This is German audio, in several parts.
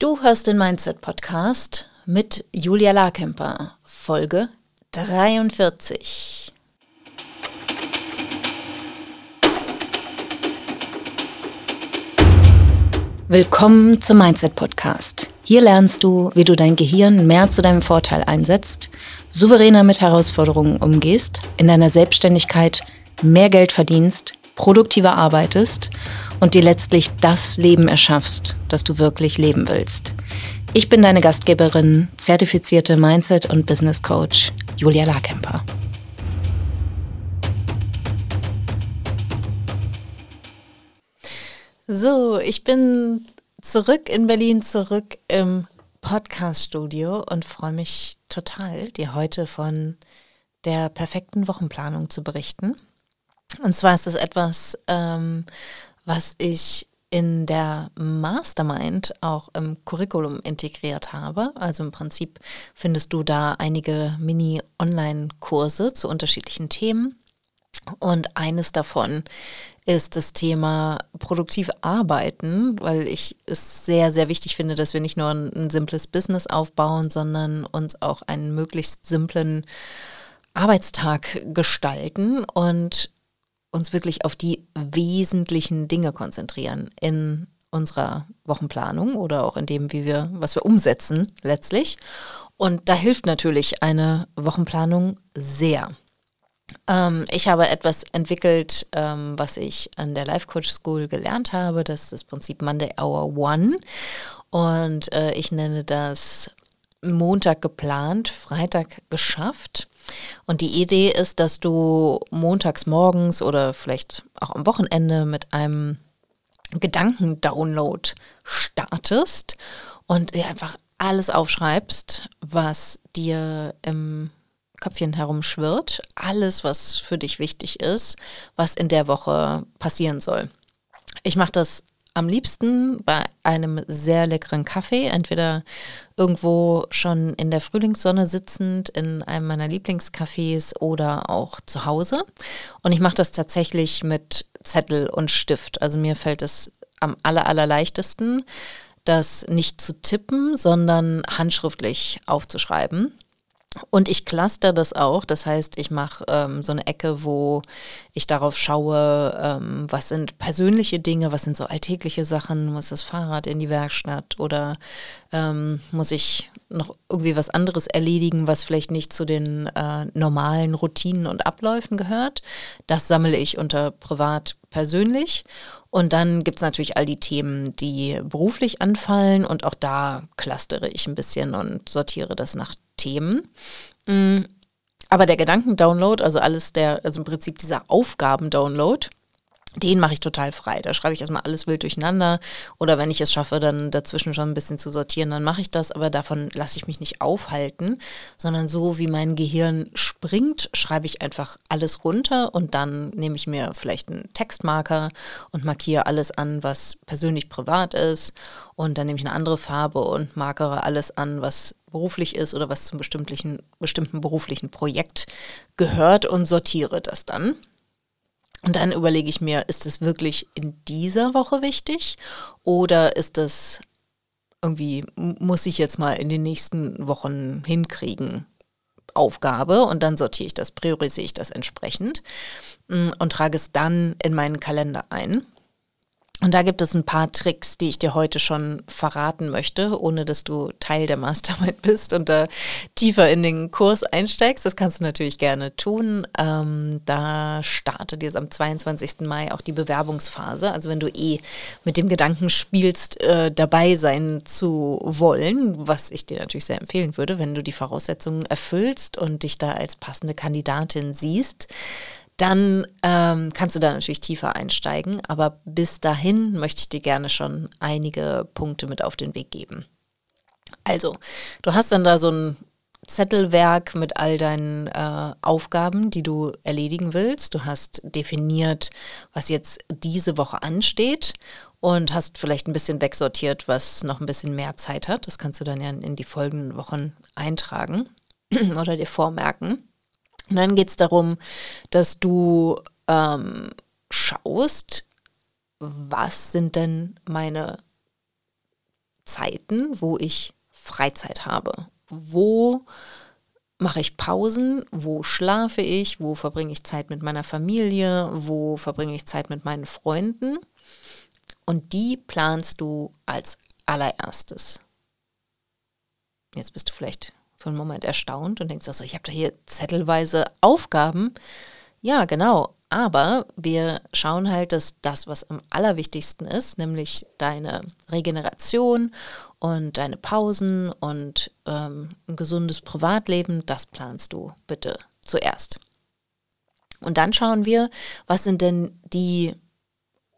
Du hörst den Mindset Podcast mit Julia Larkemper, Folge 43. Willkommen zum Mindset Podcast. Hier lernst du, wie du dein Gehirn mehr zu deinem Vorteil einsetzt, souveräner mit Herausforderungen umgehst, in deiner Selbstständigkeit mehr Geld verdienst, produktiver arbeitest und dir letztlich das Leben erschaffst, das du wirklich leben willst. Ich bin deine Gastgeberin, zertifizierte Mindset- und Business Coach Julia Larkemper. So, ich bin zurück in Berlin, zurück im Podcast-Studio und freue mich total, dir heute von der perfekten Wochenplanung zu berichten. Und zwar ist das etwas, ähm, was ich in der Mastermind auch im Curriculum integriert habe. Also im Prinzip findest du da einige Mini-Online-Kurse zu unterschiedlichen Themen. Und eines davon ist das Thema produktiv arbeiten, weil ich es sehr, sehr wichtig finde, dass wir nicht nur ein, ein simples Business aufbauen, sondern uns auch einen möglichst simplen Arbeitstag gestalten. Und uns wirklich auf die wesentlichen Dinge konzentrieren in unserer Wochenplanung oder auch in dem, wie wir, was wir umsetzen letztlich. Und da hilft natürlich eine Wochenplanung sehr. Ähm, ich habe etwas entwickelt, ähm, was ich an der Life Coach School gelernt habe. Das ist das Prinzip Monday Hour One. Und äh, ich nenne das Montag geplant, Freitag geschafft. Und die Idee ist, dass du montags morgens oder vielleicht auch am Wochenende mit einem Gedankendownload startest und dir einfach alles aufschreibst, was dir im Köpfchen herumschwirrt, alles, was für dich wichtig ist, was in der Woche passieren soll. Ich mache das am liebsten bei einem sehr leckeren Kaffee, entweder irgendwo schon in der Frühlingssonne sitzend in einem meiner Lieblingscafés oder auch zu Hause. Und ich mache das tatsächlich mit Zettel und Stift. Also mir fällt es am aller, allerleichtesten, das nicht zu tippen, sondern handschriftlich aufzuschreiben. Und ich cluster das auch. Das heißt, ich mache ähm, so eine Ecke, wo ich darauf schaue, ähm, was sind persönliche Dinge, was sind so alltägliche Sachen. Muss das Fahrrad in die Werkstatt oder ähm, muss ich noch irgendwie was anderes erledigen, was vielleicht nicht zu den äh, normalen Routinen und Abläufen gehört. Das sammle ich unter privat persönlich. Und dann gibt es natürlich all die Themen, die beruflich anfallen. Und auch da clustere ich ein bisschen und sortiere das nach Themen. Mm, aber der Gedankendownload, also alles der, also im Prinzip dieser Aufgabendownload, den mache ich total frei. Da schreibe ich erstmal alles wild durcheinander. Oder wenn ich es schaffe, dann dazwischen schon ein bisschen zu sortieren, dann mache ich das. Aber davon lasse ich mich nicht aufhalten, sondern so wie mein Gehirn springt, schreibe ich einfach alles runter und dann nehme ich mir vielleicht einen Textmarker und markiere alles an, was persönlich privat ist. Und dann nehme ich eine andere Farbe und markere alles an, was beruflich ist oder was zum bestimmten, bestimmten beruflichen Projekt gehört und sortiere das dann. Und dann überlege ich mir, ist es wirklich in dieser Woche wichtig oder ist das irgendwie, muss ich jetzt mal in den nächsten Wochen hinkriegen, Aufgabe und dann sortiere ich das, priorisiere ich das entsprechend mm, und trage es dann in meinen Kalender ein. Und da gibt es ein paar Tricks, die ich dir heute schon verraten möchte, ohne dass du Teil der Mastermind bist und da tiefer in den Kurs einsteigst. Das kannst du natürlich gerne tun. Ähm, da startet jetzt am 22. Mai auch die Bewerbungsphase. Also wenn du eh mit dem Gedanken spielst, äh, dabei sein zu wollen, was ich dir natürlich sehr empfehlen würde, wenn du die Voraussetzungen erfüllst und dich da als passende Kandidatin siehst, dann ähm, kannst du da natürlich tiefer einsteigen. Aber bis dahin möchte ich dir gerne schon einige Punkte mit auf den Weg geben. Also, du hast dann da so ein Zettelwerk mit all deinen äh, Aufgaben, die du erledigen willst. Du hast definiert, was jetzt diese Woche ansteht und hast vielleicht ein bisschen wegsortiert, was noch ein bisschen mehr Zeit hat. Das kannst du dann ja in die folgenden Wochen eintragen oder dir vormerken. Und dann geht es darum, dass du ähm, schaust, was sind denn meine Zeiten, wo ich Freizeit habe. Wo mache ich Pausen, wo schlafe ich, wo verbringe ich Zeit mit meiner Familie, wo verbringe ich Zeit mit meinen Freunden. Und die planst du als allererstes. Jetzt bist du vielleicht für einen Moment erstaunt und denkst, also ich habe da hier zettelweise Aufgaben. Ja, genau. Aber wir schauen halt, dass das, was am allerwichtigsten ist, nämlich deine Regeneration und deine Pausen und ähm, ein gesundes Privatleben, das planst du bitte zuerst. Und dann schauen wir, was sind denn die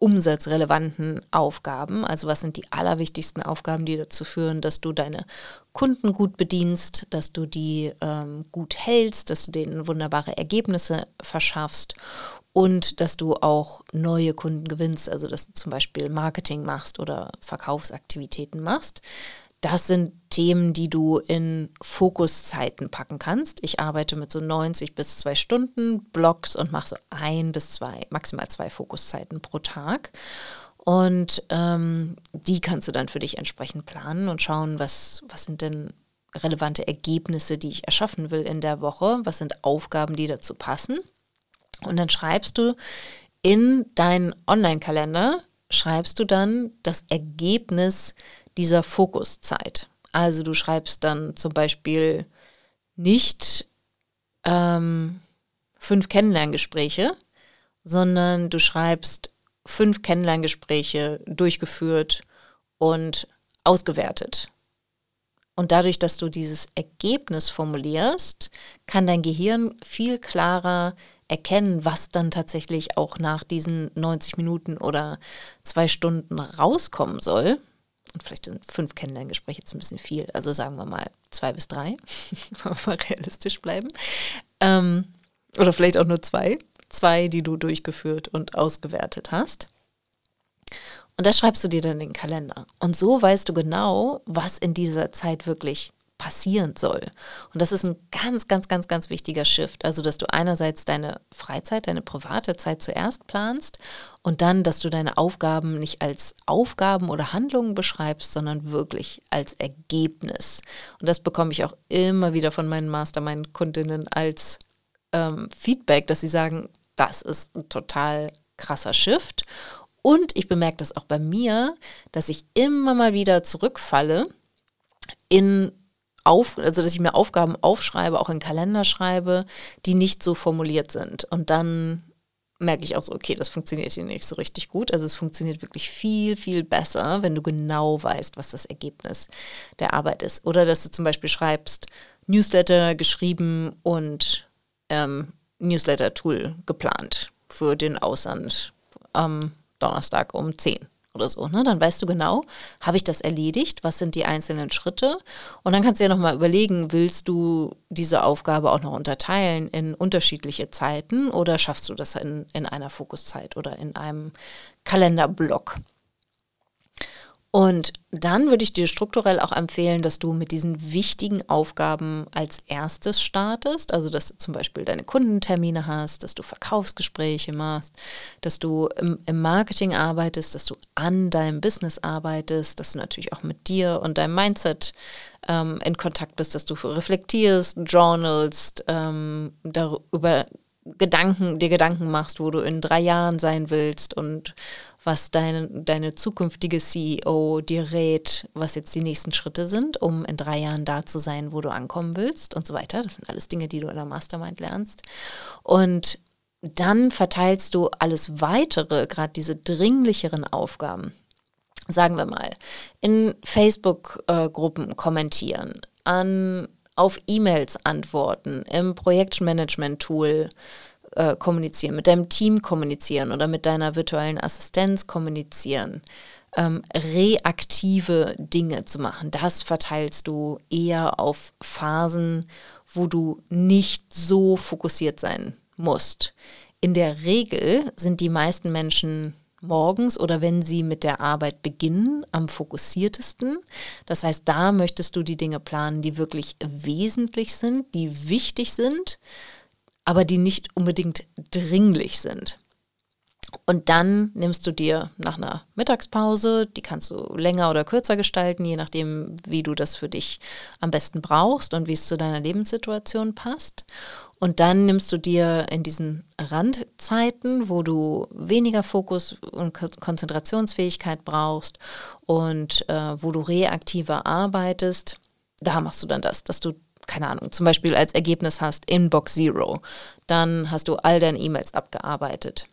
umsatzrelevanten Aufgaben, also was sind die allerwichtigsten Aufgaben, die dazu führen, dass du deine Kunden gut bedienst, dass du die ähm, gut hältst, dass du denen wunderbare Ergebnisse verschaffst und dass du auch neue Kunden gewinnst, also dass du zum Beispiel Marketing machst oder Verkaufsaktivitäten machst. Das sind Themen, die du in Fokuszeiten packen kannst. Ich arbeite mit so 90 bis zwei Stunden Blocks und mache so ein bis zwei, maximal zwei Fokuszeiten pro Tag. Und ähm, die kannst du dann für dich entsprechend planen und schauen, was, was sind denn relevante Ergebnisse, die ich erschaffen will in der Woche, was sind Aufgaben, die dazu passen. Und dann schreibst du in deinen Online-Kalender, schreibst du dann das Ergebnis dieser Fokuszeit. Also du schreibst dann zum Beispiel nicht ähm, fünf Kennenlerngespräche, sondern du schreibst fünf Kennenlerngespräche durchgeführt und ausgewertet. Und dadurch, dass du dieses Ergebnis formulierst, kann dein Gehirn viel klarer erkennen, was dann tatsächlich auch nach diesen 90 Minuten oder zwei Stunden rauskommen soll. Und vielleicht sind fünf Kennenlerngespräche jetzt ein bisschen viel. Also sagen wir mal zwei bis drei, wenn wir realistisch bleiben. Ähm, oder vielleicht auch nur zwei. Zwei, die du durchgeführt und ausgewertet hast. Und das schreibst du dir dann in den Kalender. Und so weißt du genau, was in dieser Zeit wirklich passieren soll. Und das ist ein ganz, ganz, ganz, ganz wichtiger Shift. Also, dass du einerseits deine Freizeit, deine private Zeit zuerst planst und dann, dass du deine Aufgaben nicht als Aufgaben oder Handlungen beschreibst, sondern wirklich als Ergebnis. Und das bekomme ich auch immer wieder von meinen Mastermind-Kundinnen als ähm, Feedback, dass sie sagen, das ist ein total krasser Shift. Und ich bemerke das auch bei mir, dass ich immer mal wieder zurückfalle in auf, also dass ich mir Aufgaben aufschreibe, auch in Kalender schreibe, die nicht so formuliert sind. Und dann merke ich auch so, okay, das funktioniert hier nicht so richtig gut. Also es funktioniert wirklich viel, viel besser, wenn du genau weißt, was das Ergebnis der Arbeit ist. Oder dass du zum Beispiel schreibst, Newsletter geschrieben und ähm, Newsletter-Tool geplant für den Aussand am Donnerstag um 10 oder so. Ne? Dann weißt du genau, habe ich das erledigt? Was sind die einzelnen Schritte? Und dann kannst du ja nochmal überlegen, willst du diese Aufgabe auch noch unterteilen in unterschiedliche Zeiten oder schaffst du das in, in einer Fokuszeit oder in einem Kalenderblock? Und dann würde ich dir strukturell auch empfehlen, dass du mit diesen wichtigen Aufgaben als erstes startest. Also, dass du zum Beispiel deine Kundentermine hast, dass du Verkaufsgespräche machst, dass du im, im Marketing arbeitest, dass du an deinem Business arbeitest, dass du natürlich auch mit dir und deinem Mindset ähm, in Kontakt bist, dass du reflektierst, journalst, ähm, darüber Gedanken, dir Gedanken machst, wo du in drei Jahren sein willst und was deine, deine zukünftige CEO dir rät, was jetzt die nächsten Schritte sind, um in drei Jahren da zu sein, wo du ankommen willst und so weiter. Das sind alles Dinge, die du in der Mastermind lernst. Und dann verteilst du alles weitere, gerade diese dringlicheren Aufgaben, sagen wir mal, in Facebook-Gruppen kommentieren, an, auf E-Mails antworten, im Projektmanagement-Tool äh, kommunizieren, mit deinem Team kommunizieren oder mit deiner virtuellen Assistenz kommunizieren, ähm, reaktive Dinge zu machen. Das verteilst du eher auf Phasen, wo du nicht so fokussiert sein musst. In der Regel sind die meisten Menschen morgens oder wenn sie mit der Arbeit beginnen, am fokussiertesten. Das heißt, da möchtest du die Dinge planen, die wirklich wesentlich sind, die wichtig sind aber die nicht unbedingt dringlich sind. Und dann nimmst du dir nach einer Mittagspause, die kannst du länger oder kürzer gestalten, je nachdem, wie du das für dich am besten brauchst und wie es zu deiner Lebenssituation passt. Und dann nimmst du dir in diesen Randzeiten, wo du weniger Fokus und Konzentrationsfähigkeit brauchst und äh, wo du reaktiver arbeitest, da machst du dann das, dass du keine Ahnung, zum Beispiel als Ergebnis hast Inbox Zero, dann hast du all deine E-Mails abgearbeitet.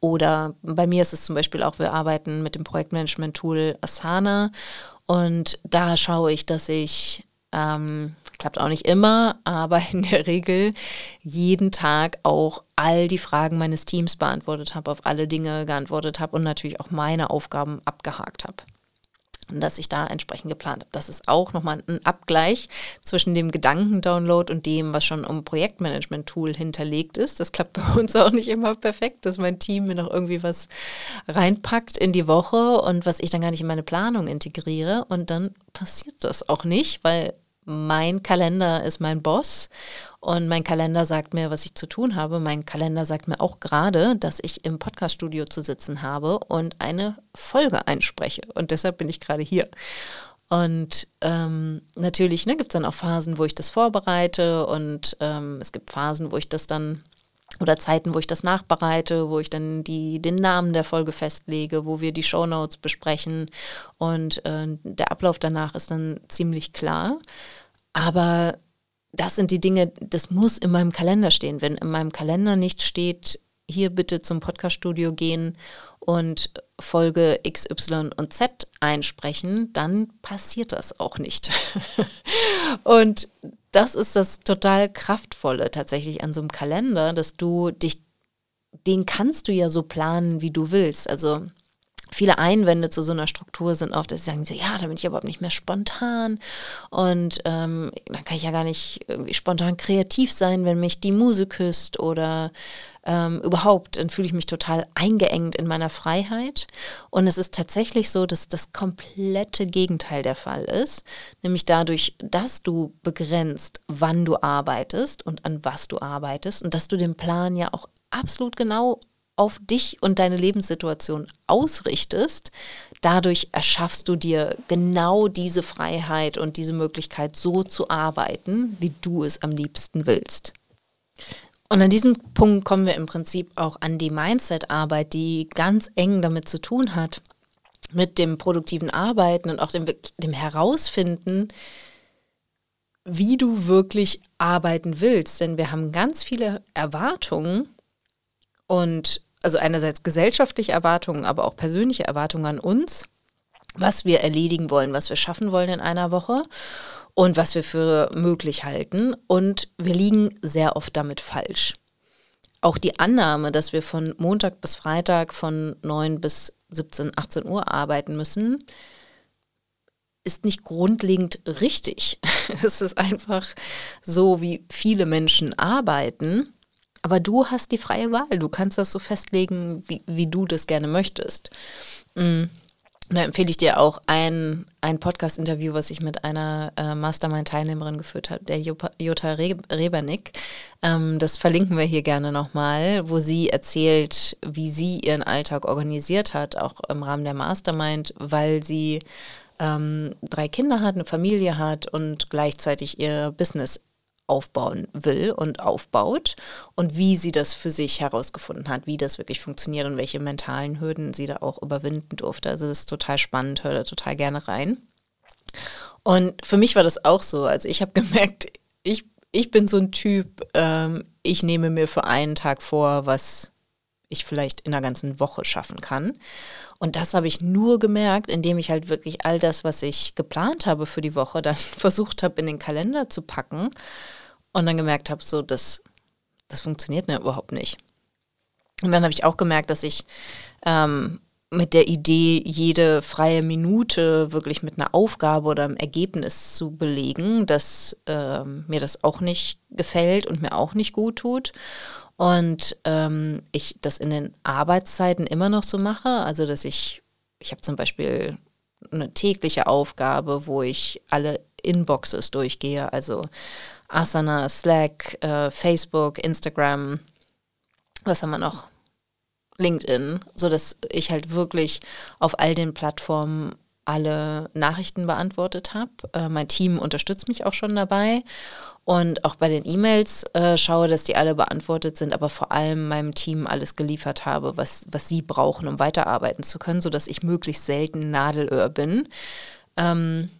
Oder bei mir ist es zum Beispiel auch, wir arbeiten mit dem Projektmanagement-Tool Asana und da schaue ich, dass ich, ähm, klappt auch nicht immer, aber in der Regel jeden Tag auch all die Fragen meines Teams beantwortet habe, auf alle Dinge geantwortet habe und natürlich auch meine Aufgaben abgehakt habe dass ich da entsprechend geplant habe. Das ist auch nochmal ein Abgleich zwischen dem Gedankendownload und dem, was schon im Projektmanagement-Tool hinterlegt ist. Das klappt bei uns auch nicht immer perfekt, dass mein Team mir noch irgendwie was reinpackt in die Woche und was ich dann gar nicht in meine Planung integriere. Und dann passiert das auch nicht, weil mein Kalender ist mein Boss und mein Kalender sagt mir, was ich zu tun habe. Mein Kalender sagt mir auch gerade, dass ich im Podcaststudio zu sitzen habe und eine Folge einspreche. Und deshalb bin ich gerade hier. Und ähm, natürlich ne, gibt es dann auch Phasen, wo ich das vorbereite und ähm, es gibt Phasen, wo ich das dann oder Zeiten, wo ich das nachbereite, wo ich dann die, den Namen der Folge festlege, wo wir die Shownotes besprechen und äh, der Ablauf danach ist dann ziemlich klar. Aber das sind die Dinge, das muss in meinem Kalender stehen. Wenn in meinem Kalender nicht steht, hier bitte zum Podcaststudio gehen und Folge X, Y und Z einsprechen, dann passiert das auch nicht. und das ist das total kraftvolle tatsächlich an so einem Kalender, dass du dich, den kannst du ja so planen, wie du willst. Also viele Einwände zu so einer Struktur sind oft, dass sie sagen, ja, da bin ich überhaupt nicht mehr spontan und ähm, dann kann ich ja gar nicht irgendwie spontan kreativ sein, wenn mich die Muse küsst oder ähm, überhaupt, dann fühle ich mich total eingeengt in meiner Freiheit. Und es ist tatsächlich so, dass das komplette Gegenteil der Fall ist, nämlich dadurch, dass du begrenzt, wann du arbeitest und an was du arbeitest und dass du den Plan ja auch absolut genau auf dich und deine Lebenssituation ausrichtest, dadurch erschaffst du dir genau diese Freiheit und diese Möglichkeit, so zu arbeiten, wie du es am liebsten willst. Und an diesem Punkt kommen wir im Prinzip auch an die Mindset-Arbeit, die ganz eng damit zu tun hat, mit dem produktiven Arbeiten und auch dem, dem Herausfinden, wie du wirklich arbeiten willst. Denn wir haben ganz viele Erwartungen und also einerseits gesellschaftliche Erwartungen, aber auch persönliche Erwartungen an uns, was wir erledigen wollen, was wir schaffen wollen in einer Woche und was wir für möglich halten. Und wir liegen sehr oft damit falsch. Auch die Annahme, dass wir von Montag bis Freitag von 9 bis 17, 18 Uhr arbeiten müssen, ist nicht grundlegend richtig. Es ist einfach so, wie viele Menschen arbeiten. Aber du hast die freie Wahl. Du kannst das so festlegen, wie, wie du das gerne möchtest. Mm. Da empfehle ich dir auch ein, ein Podcast-Interview, was ich mit einer äh, Mastermind-Teilnehmerin geführt habe, der Jutta Re Rebernick. Ähm, das verlinken wir hier gerne nochmal, wo sie erzählt, wie sie ihren Alltag organisiert hat, auch im Rahmen der Mastermind, weil sie ähm, drei Kinder hat, eine Familie hat und gleichzeitig ihr Business aufbauen will und aufbaut und wie sie das für sich herausgefunden hat, wie das wirklich funktioniert und welche mentalen Hürden sie da auch überwinden durfte. Also das ist total spannend, hör da total gerne rein. Und für mich war das auch so. Also ich habe gemerkt, ich, ich bin so ein Typ, ähm, ich nehme mir für einen Tag vor, was ich vielleicht in einer ganzen Woche schaffen kann. Und das habe ich nur gemerkt, indem ich halt wirklich all das, was ich geplant habe für die Woche, dann versucht habe, in den Kalender zu packen und dann gemerkt habe, so, das, das funktioniert mir überhaupt nicht. Und dann habe ich auch gemerkt, dass ich ähm, mit der Idee, jede freie Minute wirklich mit einer Aufgabe oder einem Ergebnis zu belegen, dass ähm, mir das auch nicht gefällt und mir auch nicht gut tut. Und ähm, ich das in den Arbeitszeiten immer noch so mache. Also, dass ich, ich habe zum Beispiel eine tägliche Aufgabe, wo ich alle Inboxes durchgehe, also Asana, Slack, äh, Facebook, Instagram, was haben wir noch? LinkedIn, sodass ich halt wirklich auf all den Plattformen alle Nachrichten beantwortet habe. Äh, mein Team unterstützt mich auch schon dabei und auch bei den E-Mails äh, schaue, dass die alle beantwortet sind, aber vor allem meinem Team alles geliefert habe, was, was sie brauchen, um weiterarbeiten zu können, sodass ich möglichst selten Nadelöhr bin. Ähm,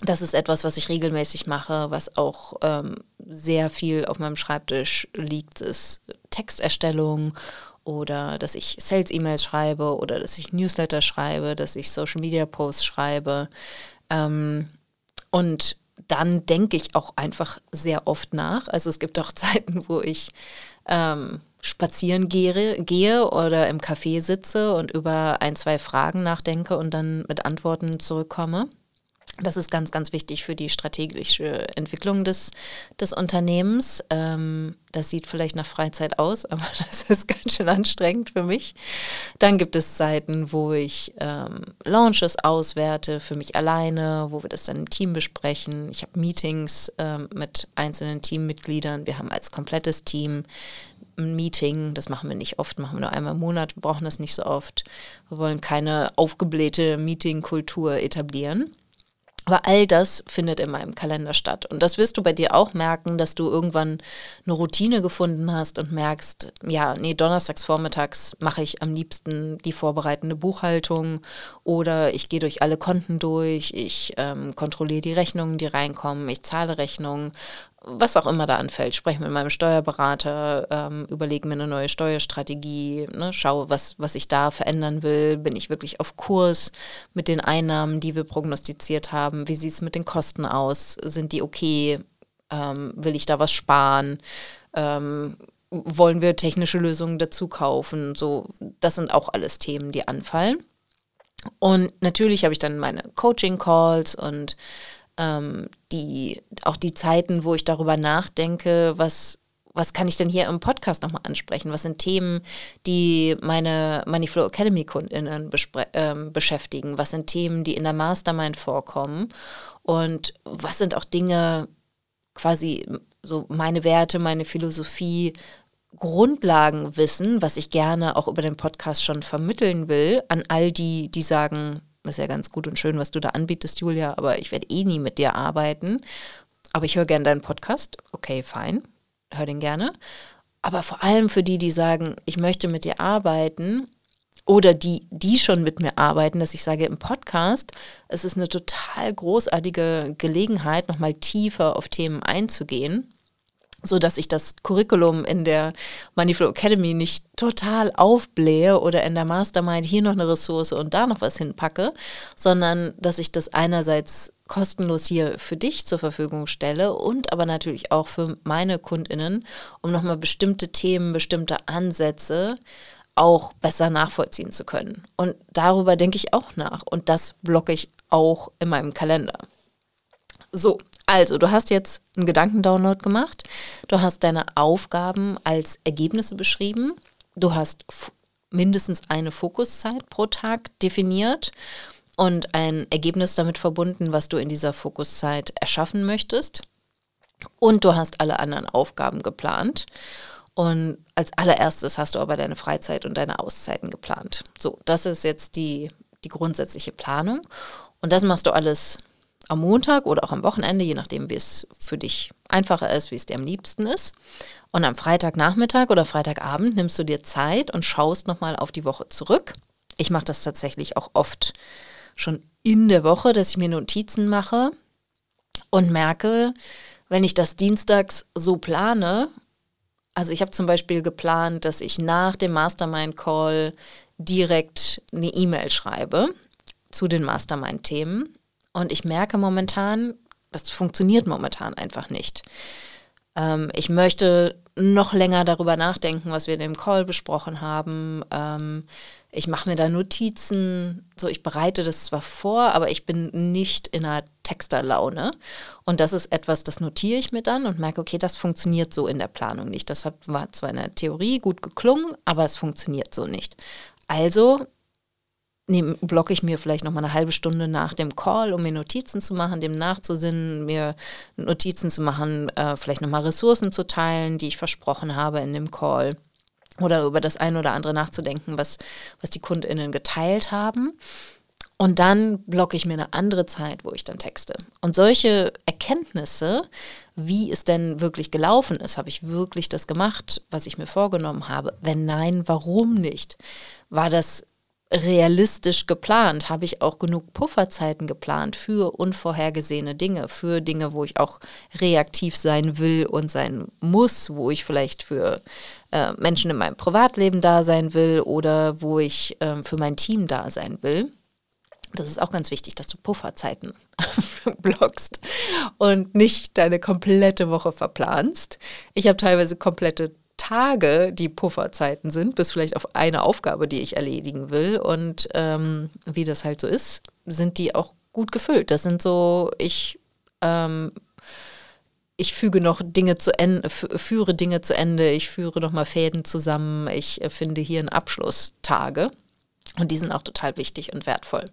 das ist etwas, was ich regelmäßig mache, was auch ähm, sehr viel auf meinem Schreibtisch liegt, ist Texterstellung oder dass ich Sales-E-Mails schreibe oder dass ich Newsletter schreibe, dass ich Social-Media-Posts schreibe. Ähm, und dann denke ich auch einfach sehr oft nach. Also es gibt auch Zeiten, wo ich ähm, spazieren gehe, gehe oder im Café sitze und über ein, zwei Fragen nachdenke und dann mit Antworten zurückkomme. Das ist ganz, ganz wichtig für die strategische Entwicklung des, des Unternehmens. Ähm, das sieht vielleicht nach Freizeit aus, aber das ist ganz schön anstrengend für mich. Dann gibt es Zeiten, wo ich ähm, Launches auswerte für mich alleine, wo wir das dann im Team besprechen. Ich habe Meetings ähm, mit einzelnen Teammitgliedern. Wir haben als komplettes Team ein Meeting. Das machen wir nicht oft, machen wir nur einmal im Monat. Wir brauchen das nicht so oft. Wir wollen keine aufgeblähte Meetingkultur etablieren. Aber all das findet in meinem Kalender statt. Und das wirst du bei dir auch merken, dass du irgendwann eine Routine gefunden hast und merkst, ja, nee, donnerstags vormittags mache ich am liebsten die vorbereitende Buchhaltung oder ich gehe durch alle Konten durch, ich ähm, kontrolliere die Rechnungen, die reinkommen, ich zahle Rechnungen was auch immer da anfällt. Spreche mit meinem Steuerberater, ähm, überlege mir eine neue Steuerstrategie, ne, schaue, was, was ich da verändern will. Bin ich wirklich auf Kurs mit den Einnahmen, die wir prognostiziert haben? Wie sieht es mit den Kosten aus? Sind die okay? Ähm, will ich da was sparen? Ähm, wollen wir technische Lösungen dazu kaufen? So, das sind auch alles Themen, die anfallen. Und natürlich habe ich dann meine Coaching-Calls und ähm, die, auch die Zeiten, wo ich darüber nachdenke, was, was kann ich denn hier im Podcast nochmal ansprechen? Was sind Themen, die meine Moneyflow Academy KundInnen ähm, beschäftigen? Was sind Themen, die in der Mastermind vorkommen? Und was sind auch Dinge, quasi so meine Werte, meine Philosophie, Grundlagenwissen, was ich gerne auch über den Podcast schon vermitteln will, an all die, die sagen, das ist ja ganz gut und schön, was du da anbietest, Julia, aber ich werde eh nie mit dir arbeiten. Aber ich höre gerne deinen Podcast. Okay, fein. Hör den gerne. Aber vor allem für die, die sagen, ich möchte mit dir arbeiten oder die, die schon mit mir arbeiten, dass ich sage im Podcast, es ist eine total großartige Gelegenheit, nochmal tiefer auf Themen einzugehen so dass ich das Curriculum in der Moneyflow Academy nicht total aufblähe oder in der Mastermind hier noch eine Ressource und da noch was hinpacke, sondern dass ich das einerseits kostenlos hier für dich zur Verfügung stelle und aber natürlich auch für meine Kundinnen, um nochmal bestimmte Themen, bestimmte Ansätze auch besser nachvollziehen zu können. Und darüber denke ich auch nach und das blocke ich auch in meinem Kalender. So, also, du hast jetzt einen Gedankendownload gemacht, du hast deine Aufgaben als Ergebnisse beschrieben, du hast mindestens eine Fokuszeit pro Tag definiert und ein Ergebnis damit verbunden, was du in dieser Fokuszeit erschaffen möchtest. Und du hast alle anderen Aufgaben geplant. Und als allererstes hast du aber deine Freizeit und deine Auszeiten geplant. So, das ist jetzt die, die grundsätzliche Planung. Und das machst du alles am Montag oder auch am Wochenende, je nachdem, wie es für dich einfacher ist, wie es dir am liebsten ist. Und am Freitagnachmittag oder Freitagabend nimmst du dir Zeit und schaust nochmal auf die Woche zurück. Ich mache das tatsächlich auch oft schon in der Woche, dass ich mir Notizen mache und merke, wenn ich das dienstags so plane, also ich habe zum Beispiel geplant, dass ich nach dem Mastermind-Call direkt eine E-Mail schreibe zu den Mastermind-Themen und ich merke momentan, das funktioniert momentan einfach nicht. Ähm, ich möchte noch länger darüber nachdenken, was wir in dem Call besprochen haben. Ähm, ich mache mir da Notizen, so ich bereite das zwar vor, aber ich bin nicht in einer Texterlaune. Und das ist etwas, das notiere ich mir dann und merke, okay, das funktioniert so in der Planung nicht. Das hat, war zwar in der Theorie gut geklungen, aber es funktioniert so nicht. Also nehm, blocke ich mir vielleicht noch mal eine halbe Stunde nach dem Call, um mir Notizen zu machen, dem nachzusinnen, mir Notizen zu machen, äh, vielleicht noch mal Ressourcen zu teilen, die ich versprochen habe in dem Call. oder über das eine oder andere nachzudenken, was, was die KundInnen geteilt haben. Und dann blocke ich mir eine andere Zeit, wo ich dann texte. Und solche Erkenntnisse, wie es denn wirklich gelaufen ist, habe ich wirklich das gemacht, was ich mir vorgenommen habe? Wenn nein, warum nicht? War das realistisch geplant? Habe ich auch genug Pufferzeiten geplant für unvorhergesehene Dinge, für Dinge, wo ich auch reaktiv sein will und sein muss, wo ich vielleicht für äh, Menschen in meinem Privatleben da sein will oder wo ich äh, für mein Team da sein will? Das ist auch ganz wichtig, dass du Pufferzeiten blockst und nicht deine komplette Woche verplanst. Ich habe teilweise komplette Tage, die Pufferzeiten sind, bis vielleicht auf eine Aufgabe, die ich erledigen will. Und ähm, wie das halt so ist, sind die auch gut gefüllt. Das sind so, ich, ähm, ich füge noch Dinge zu Ende, führe Dinge zu Ende, ich führe nochmal Fäden zusammen, ich finde hier einen Abschlusstage. Und die sind auch total wichtig und wertvoll.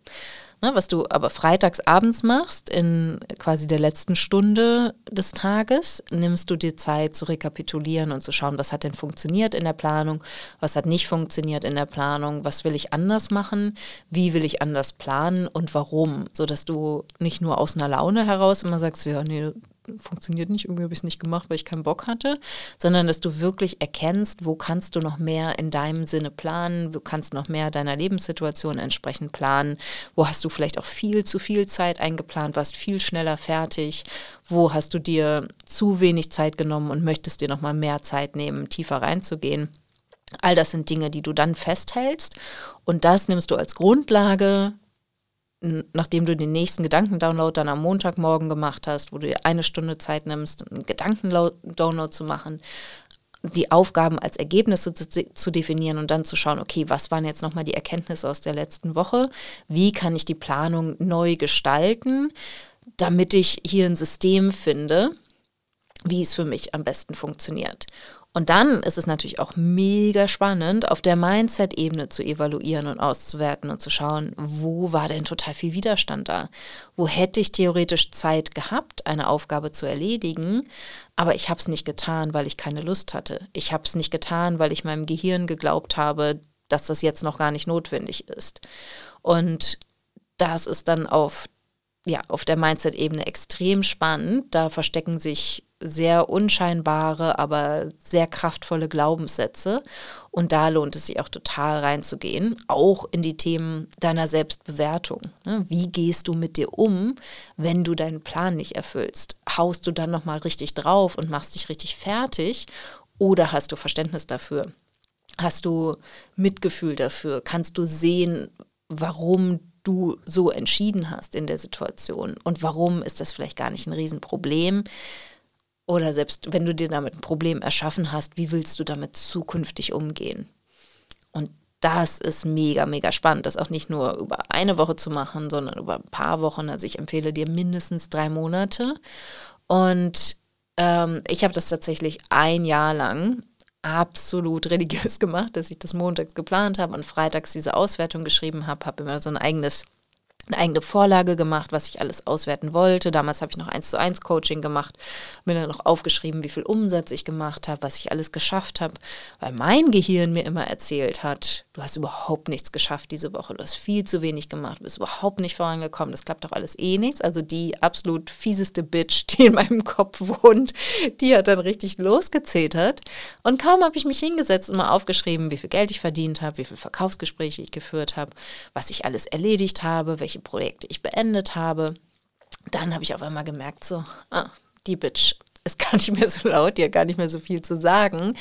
Ne, was du aber freitags abends machst, in quasi der letzten Stunde des Tages, nimmst du dir Zeit zu rekapitulieren und zu schauen, was hat denn funktioniert in der Planung, was hat nicht funktioniert in der Planung, was will ich anders machen, wie will ich anders planen und warum, sodass du nicht nur aus einer Laune heraus immer sagst, ja, nee, funktioniert nicht, irgendwie habe ich es nicht gemacht, weil ich keinen Bock hatte, sondern dass du wirklich erkennst, wo kannst du noch mehr in deinem Sinne planen, wo kannst noch mehr deiner Lebenssituation entsprechend planen, wo hast du vielleicht auch viel zu viel Zeit eingeplant, warst viel schneller fertig, wo hast du dir zu wenig Zeit genommen und möchtest dir noch mal mehr Zeit nehmen, tiefer reinzugehen. All das sind Dinge, die du dann festhältst und das nimmst du als Grundlage nachdem du den nächsten Gedankendownload dann am Montagmorgen gemacht hast, wo du dir eine Stunde Zeit nimmst, einen Gedankendownload zu machen, die Aufgaben als Ergebnisse zu, zu, definieren und dann zu schauen, okay, was waren jetzt nochmal die Erkenntnisse aus der letzten Woche? Wie kann ich die Planung neu gestalten, damit ich hier ein System finde, wie es für mich am besten funktioniert? Und dann ist es natürlich auch mega spannend, auf der Mindset-Ebene zu evaluieren und auszuwerten und zu schauen, wo war denn total viel Widerstand da? Wo hätte ich theoretisch Zeit gehabt, eine Aufgabe zu erledigen, aber ich habe es nicht getan, weil ich keine Lust hatte. Ich habe es nicht getan, weil ich meinem Gehirn geglaubt habe, dass das jetzt noch gar nicht notwendig ist. Und das ist dann auf ja, auf der Mindset-Ebene extrem spannend. Da verstecken sich sehr unscheinbare, aber sehr kraftvolle Glaubenssätze. Und da lohnt es sich auch total reinzugehen, auch in die Themen deiner Selbstbewertung. Ne? Wie gehst du mit dir um, wenn du deinen Plan nicht erfüllst? Haust du dann nochmal richtig drauf und machst dich richtig fertig? Oder hast du Verständnis dafür? Hast du Mitgefühl dafür? Kannst du sehen, warum du so entschieden hast in der Situation und warum ist das vielleicht gar nicht ein Riesenproblem. Oder selbst wenn du dir damit ein Problem erschaffen hast, wie willst du damit zukünftig umgehen? Und das ist mega, mega spannend, das auch nicht nur über eine Woche zu machen, sondern über ein paar Wochen. Also ich empfehle dir mindestens drei Monate. Und ähm, ich habe das tatsächlich ein Jahr lang absolut religiös gemacht, dass ich das montags geplant habe und freitags diese Auswertung geschrieben habe, habe immer so ein eigenes eine eigene Vorlage gemacht, was ich alles auswerten wollte. Damals habe ich noch eins zu eins Coaching gemacht, mir dann noch aufgeschrieben, wie viel Umsatz ich gemacht habe, was ich alles geschafft habe, weil mein Gehirn mir immer erzählt hat, du hast überhaupt nichts geschafft diese Woche, du hast viel zu wenig gemacht, du bist überhaupt nicht vorangekommen, das klappt doch alles eh nichts. Also die absolut fieseste Bitch, die in meinem Kopf wohnt, die hat dann richtig losgezetert und kaum habe ich mich hingesetzt und mal aufgeschrieben, wie viel Geld ich verdient habe, wie viele Verkaufsgespräche ich geführt habe, was ich alles erledigt habe, welche Projekte ich beendet habe. Dann habe ich auf einmal gemerkt, so, ah, die Bitch ist gar nicht mehr so laut, die hat gar nicht mehr so viel zu sagen,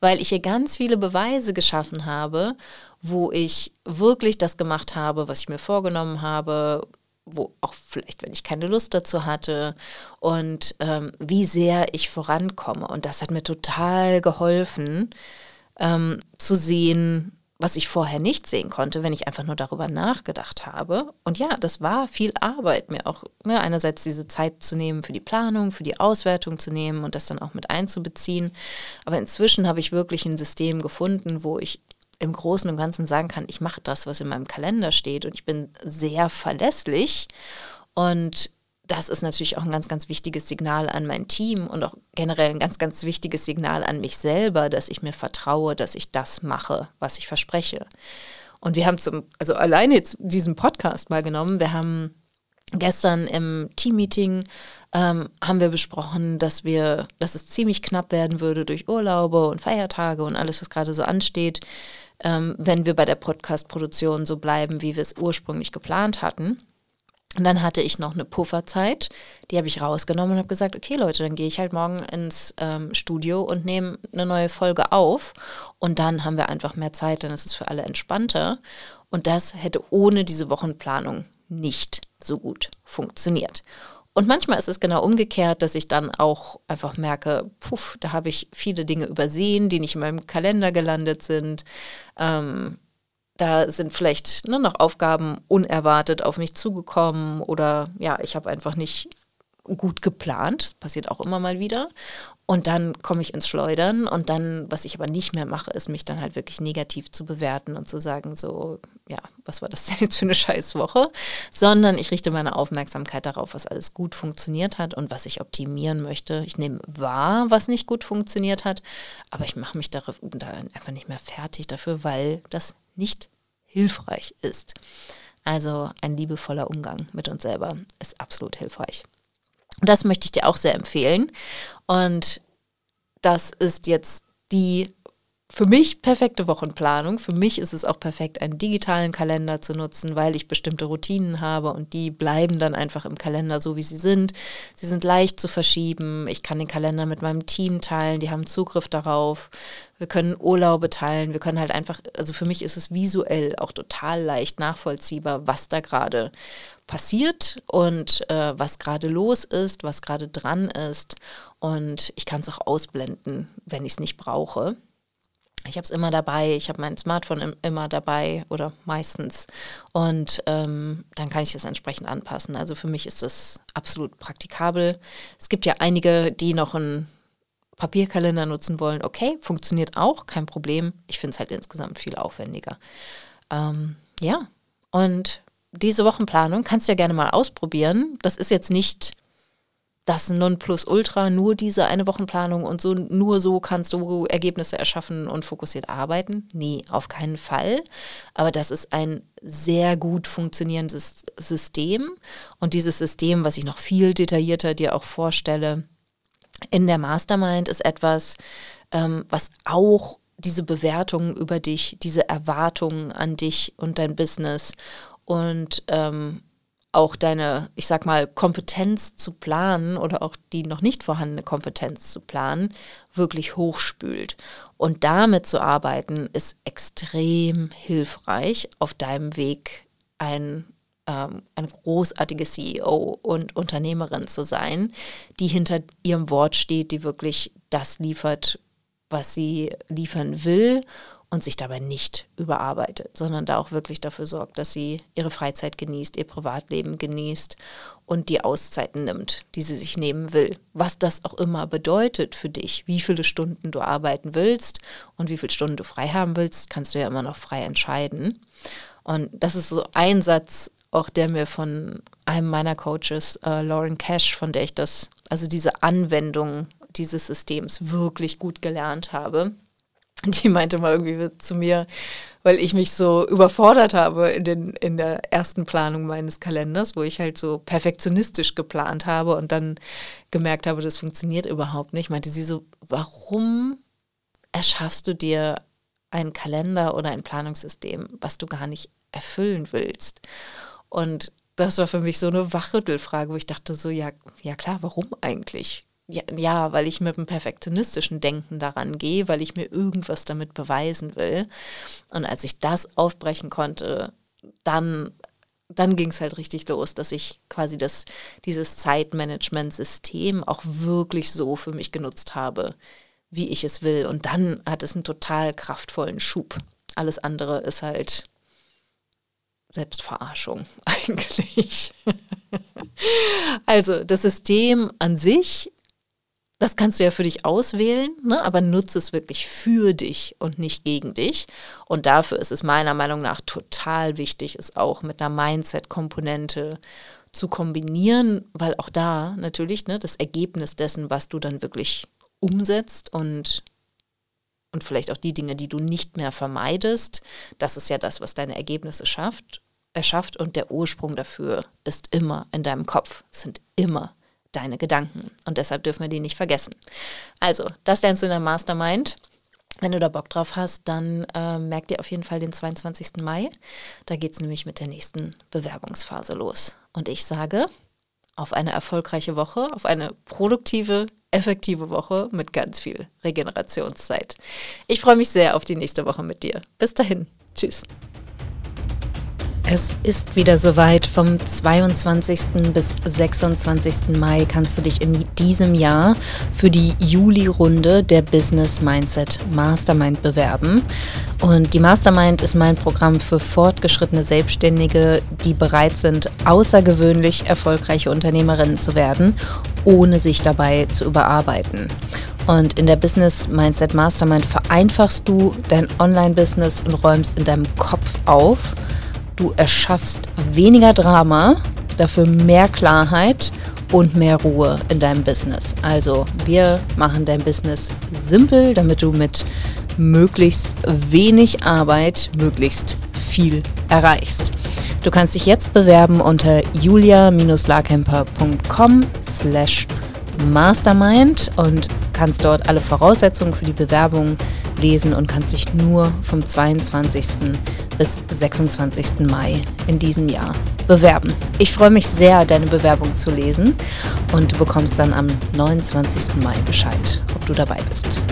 weil ich hier ganz viele Beweise geschaffen habe, wo ich wirklich das gemacht habe, was ich mir vorgenommen habe, wo auch vielleicht, wenn ich keine Lust dazu hatte und ähm, wie sehr ich vorankomme. Und das hat mir total geholfen, ähm, zu sehen, was ich vorher nicht sehen konnte, wenn ich einfach nur darüber nachgedacht habe. Und ja, das war viel Arbeit, mir auch ne, einerseits diese Zeit zu nehmen für die Planung, für die Auswertung zu nehmen und das dann auch mit einzubeziehen. Aber inzwischen habe ich wirklich ein System gefunden, wo ich im Großen und Ganzen sagen kann, ich mache das, was in meinem Kalender steht und ich bin sehr verlässlich. Und das ist natürlich auch ein ganz, ganz wichtiges Signal an mein Team und auch generell ein ganz, ganz wichtiges Signal an mich selber, dass ich mir vertraue, dass ich das mache, was ich verspreche. Und wir haben zum, also alleine jetzt diesen Podcast mal genommen, wir haben gestern im Teammeeting ähm, haben wir besprochen, dass wir, dass es ziemlich knapp werden würde durch Urlaube und Feiertage und alles, was gerade so ansteht, ähm, wenn wir bei der Podcast-Produktion so bleiben, wie wir es ursprünglich geplant hatten. Und dann hatte ich noch eine Pufferzeit, die habe ich rausgenommen und habe gesagt, okay Leute, dann gehe ich halt morgen ins ähm, Studio und nehme eine neue Folge auf und dann haben wir einfach mehr Zeit, dann ist es für alle entspannter. Und das hätte ohne diese Wochenplanung nicht so gut funktioniert. Und manchmal ist es genau umgekehrt, dass ich dann auch einfach merke, puff, da habe ich viele Dinge übersehen, die nicht in meinem Kalender gelandet sind. Ähm, da sind vielleicht ne, noch Aufgaben unerwartet auf mich zugekommen oder ja, ich habe einfach nicht gut geplant. Das passiert auch immer mal wieder. Und dann komme ich ins Schleudern und dann, was ich aber nicht mehr mache, ist mich dann halt wirklich negativ zu bewerten und zu sagen, so, ja, was war das denn jetzt für eine scheiß Woche? Sondern ich richte meine Aufmerksamkeit darauf, was alles gut funktioniert hat und was ich optimieren möchte. Ich nehme wahr, was nicht gut funktioniert hat, aber ich mache mich da einfach nicht mehr fertig dafür, weil das nicht hilfreich ist. Also ein liebevoller Umgang mit uns selber ist absolut hilfreich. Das möchte ich dir auch sehr empfehlen. Und das ist jetzt die für mich perfekte Wochenplanung. Für mich ist es auch perfekt, einen digitalen Kalender zu nutzen, weil ich bestimmte Routinen habe und die bleiben dann einfach im Kalender so, wie sie sind. Sie sind leicht zu verschieben. Ich kann den Kalender mit meinem Team teilen, die haben Zugriff darauf. Wir können Urlaube teilen. Wir können halt einfach, also für mich ist es visuell auch total leicht nachvollziehbar, was da gerade passiert und äh, was gerade los ist, was gerade dran ist. Und ich kann es auch ausblenden, wenn ich es nicht brauche. Ich habe es immer dabei, ich habe mein Smartphone immer dabei oder meistens und ähm, dann kann ich das entsprechend anpassen. Also für mich ist das absolut praktikabel. Es gibt ja einige, die noch einen Papierkalender nutzen wollen. Okay, funktioniert auch, kein Problem. Ich finde es halt insgesamt viel aufwendiger. Ähm, ja, und diese Wochenplanung kannst du ja gerne mal ausprobieren. Das ist jetzt nicht das Nonplusultra, nur diese eine Wochenplanung und so, nur so kannst du Ergebnisse erschaffen und fokussiert arbeiten. Nee, auf keinen Fall. Aber das ist ein sehr gut funktionierendes System. Und dieses System, was ich noch viel detaillierter dir auch vorstelle, in der Mastermind ist etwas, ähm, was auch diese Bewertungen über dich, diese Erwartungen an dich und dein Business und ähm, auch deine, ich sag mal, Kompetenz zu planen oder auch die noch nicht vorhandene Kompetenz zu planen, wirklich hochspült. Und damit zu arbeiten, ist extrem hilfreich auf deinem Weg, ein, ähm, eine großartige CEO und Unternehmerin zu sein, die hinter ihrem Wort steht, die wirklich das liefert, was sie liefern will und sich dabei nicht überarbeitet, sondern da auch wirklich dafür sorgt, dass sie ihre Freizeit genießt, ihr Privatleben genießt und die Auszeiten nimmt, die sie sich nehmen will. Was das auch immer bedeutet für dich, wie viele Stunden du arbeiten willst und wie viele Stunden du frei haben willst, kannst du ja immer noch frei entscheiden. Und das ist so ein Satz, auch der mir von einem meiner Coaches, äh, Lauren Cash, von der ich das, also diese Anwendung dieses Systems wirklich gut gelernt habe die meinte mal irgendwie zu mir, weil ich mich so überfordert habe in, den, in der ersten Planung meines Kalenders, wo ich halt so perfektionistisch geplant habe und dann gemerkt habe, das funktioniert überhaupt nicht, meinte sie so, warum erschaffst du dir einen Kalender oder ein Planungssystem, was du gar nicht erfüllen willst? Und das war für mich so eine Wachrüttelfrage, wo ich dachte so, ja, ja klar, warum eigentlich? Ja, ja, weil ich mit einem perfektionistischen Denken daran gehe, weil ich mir irgendwas damit beweisen will. Und als ich das aufbrechen konnte, dann, dann ging es halt richtig los, dass ich quasi das, dieses Zeitmanagement-System auch wirklich so für mich genutzt habe, wie ich es will. Und dann hat es einen total kraftvollen Schub. Alles andere ist halt Selbstverarschung eigentlich. also das System an sich das kannst du ja für dich auswählen, ne? aber nutze es wirklich für dich und nicht gegen dich. Und dafür ist es meiner Meinung nach total wichtig, es auch mit einer Mindset-Komponente zu kombinieren, weil auch da natürlich ne, das Ergebnis dessen, was du dann wirklich umsetzt und, und vielleicht auch die Dinge, die du nicht mehr vermeidest, das ist ja das, was deine Ergebnisse schafft, erschafft und der Ursprung dafür ist immer in deinem Kopf, sind immer deine Gedanken und deshalb dürfen wir die nicht vergessen. Also, das lernst du in der Mastermind. Wenn du da Bock drauf hast, dann äh, merk dir auf jeden Fall den 22. Mai. Da geht es nämlich mit der nächsten Bewerbungsphase los. Und ich sage, auf eine erfolgreiche Woche, auf eine produktive, effektive Woche mit ganz viel Regenerationszeit. Ich freue mich sehr auf die nächste Woche mit dir. Bis dahin. Tschüss. Es ist wieder soweit. Vom 22. bis 26. Mai kannst du dich in diesem Jahr für die Juli-Runde der Business Mindset Mastermind bewerben. Und die Mastermind ist mein Programm für fortgeschrittene Selbstständige, die bereit sind, außergewöhnlich erfolgreiche Unternehmerinnen zu werden, ohne sich dabei zu überarbeiten. Und in der Business Mindset Mastermind vereinfachst du dein Online-Business und räumst in deinem Kopf auf Du erschaffst weniger Drama, dafür mehr Klarheit und mehr Ruhe in deinem Business. Also wir machen dein Business simpel, damit du mit möglichst wenig Arbeit möglichst viel erreichst. Du kannst dich jetzt bewerben unter julia-larkemper.com slash mastermind und kannst dort alle Voraussetzungen für die Bewerbung lesen und kannst dich nur vom 22. bis 26. Mai in diesem Jahr bewerben. Ich freue mich sehr, deine Bewerbung zu lesen und du bekommst dann am 29. Mai Bescheid, ob du dabei bist.